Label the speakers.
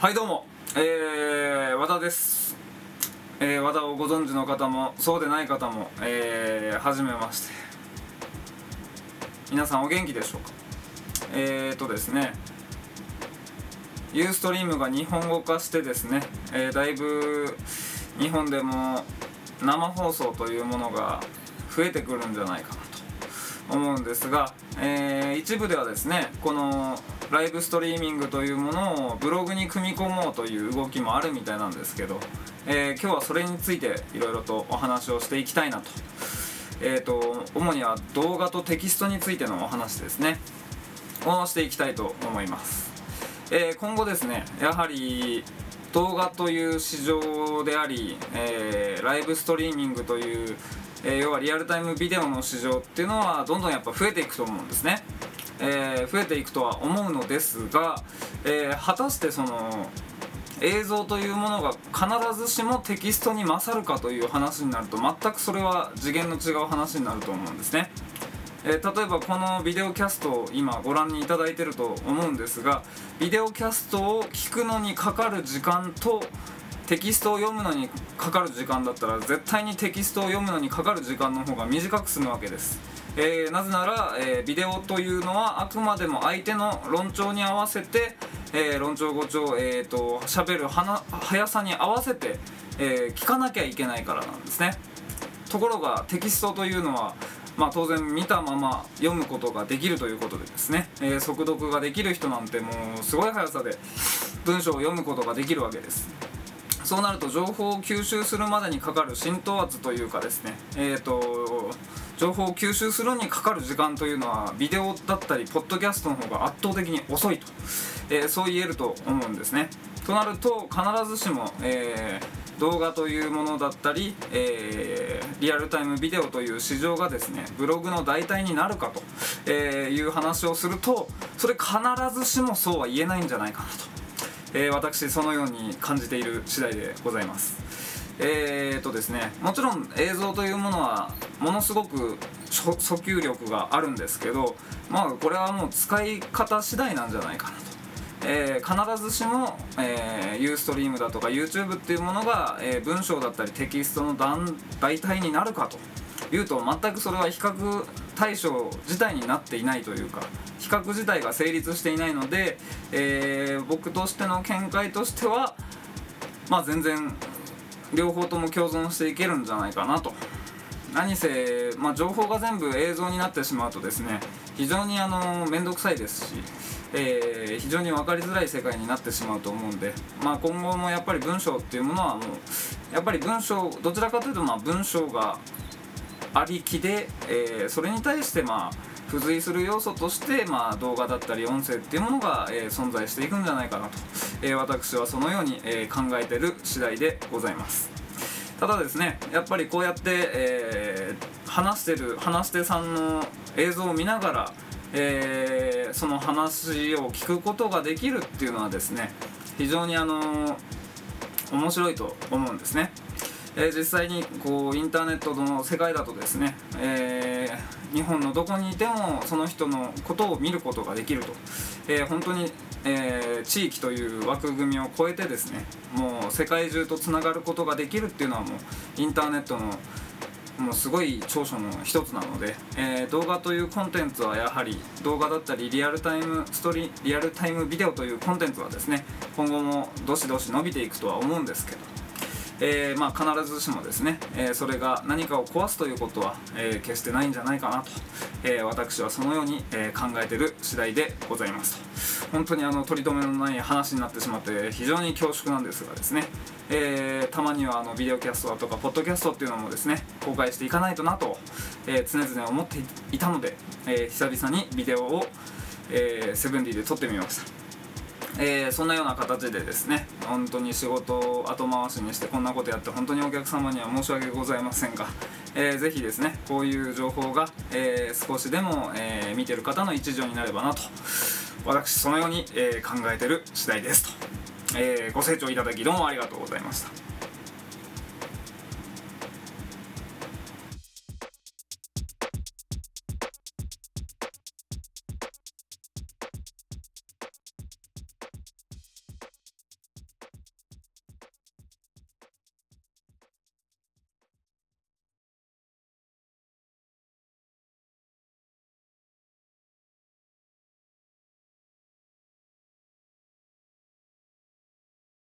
Speaker 1: はいどうも。えー、和田です。えー、和田をご存知の方もそうでない方もえー、はじめまして。皆さんお元気でしょうか？えーとですね。ユーストリームが日本語化してですね、えー、だいぶ日本でも生放送というものが増えてくるんじゃないかなと思うんですが、えー、一部ではですねこのライブストリーミングというものをブログに組み込もうという動きもあるみたいなんですけど、えー、今日はそれについていろいろとお話をしていきたいなと,、えーと、主には動画とテキストについてのお話ですね。をしていきたいと思います、えー、今後ですねやはり動画という市場であり、えー、ライブストリーミングという、えー、要はリアルタイムビデオの市場っていうのはどんどんやっぱ増えていくと思うんですね。えー、増えていくとは思うのですが、えー、果たしてその映像というものが必ずしもテキストに勝るかという話になると全くそれは次元の違う話になると思うんですね。えー、例えばこのビデオキャストを今ご覧にいただいてると思うんですがビデオキャストを聞くのにかかる時間とテキストを読むのにかかる時間だったら絶対にテキストを読むのにかかる時間の方が短く済むわけですえー、なぜなら、えー、ビデオというのはあくまでも相手の論調に合わせて、えー、論調語調、えーと、喋る速さに合わせて、え聞かなきゃいけないからなんですね。ところがテキストというのはまあ、当然見たまま読むことができるということでですね、えー、速読ができる人なんてもうすごい速さで文章を読むことができるわけです。そうなると情報を吸収するまでにかかる浸透圧というかですね。えっ、と情報を吸収するにかかる時間というのはビデオだったりポッドキャストの方が圧倒的に遅いと、えー、そう言えると思うんですね。となると必ずしも、えー、動画というものだったり、えー、リアルタイムビデオという市場がですねブログの代替になるかと、えいう話をするとそれ必ずしもそうは言えないんじゃないかなと、え私そのように感じている次第でございます。えーとですね、もちろん映像というものはものすごく訴求力があるんですけど、まあ、これはもう使い方次第なんじゃないかなと。えー、必ずしも、えー、ユーストリームだとか YouTube っていうものが、えー、文章だったりテキストの代替になるかというと全くそれは比較対象自体になっていないというか比較自体が成立していないので、えー、僕としての見解としてはまあ全然両方とも共存していけるんじゃないかなと。何せ、まあ、情報が全部映像になってしまうとですね非常にあの面倒くさいですし、えー、非常に分かりづらい世界になってしまうと思うんで、まあ、今後もやっぱり文章っていうものはもうやっぱり文章どちらかというとまあ文章がありきで、えー、それに対してまあ付随する要素として、まあ、動画だったり音声っていうものが、えー、存在していくんじゃないかなと、えー、私はそのように、えー、考えてる次第でございます。ただですねやっぱりこうやって、え話してる話し手さんの映像を見ながら、えその話を聞くことができるっていうのはですね非常にあの面白いと思うんですね。え、実際にこうインターネットの世界だとですね、えー、日本のどこにいてもその人のことを見ることができると、えー、本当に、え地域という枠組みを超えてですねもう世界中とつながることができるっていうのはもうインターネットのもうすごい長所の一つなので、え動画というコンテンツはやはり動画だったりリアルタイムストリリアルタイムビデオというコンテンツはですね今後もどしどし伸びていくとは思うんですけど。えー、まあ、必ずしもですね、え、それが何かを壊すということは、え、決してないんじゃないかなと、え私はそのように、え考えてる次第でございますと。本当にあの取り留めのない話になってしまって非常に恐縮なんですがですね、えたまにはあのビデオキャストだとかポッドキャストっていうのもですね公開していかないとなと、え常々思っていたので、え久々にビデオを、えセブンディで撮ってみました。えー、そんなような形でですね本当に仕事を後回しにしてこんなことやって本当にお客様には申し訳ございませんが、えー、ぜひですねこういう情報が、えー、少しでも、えー、見てる方の一助になればなと私そのように、え、考えてる次第ですと、え、ご清聴いただきどうもありがとうございました。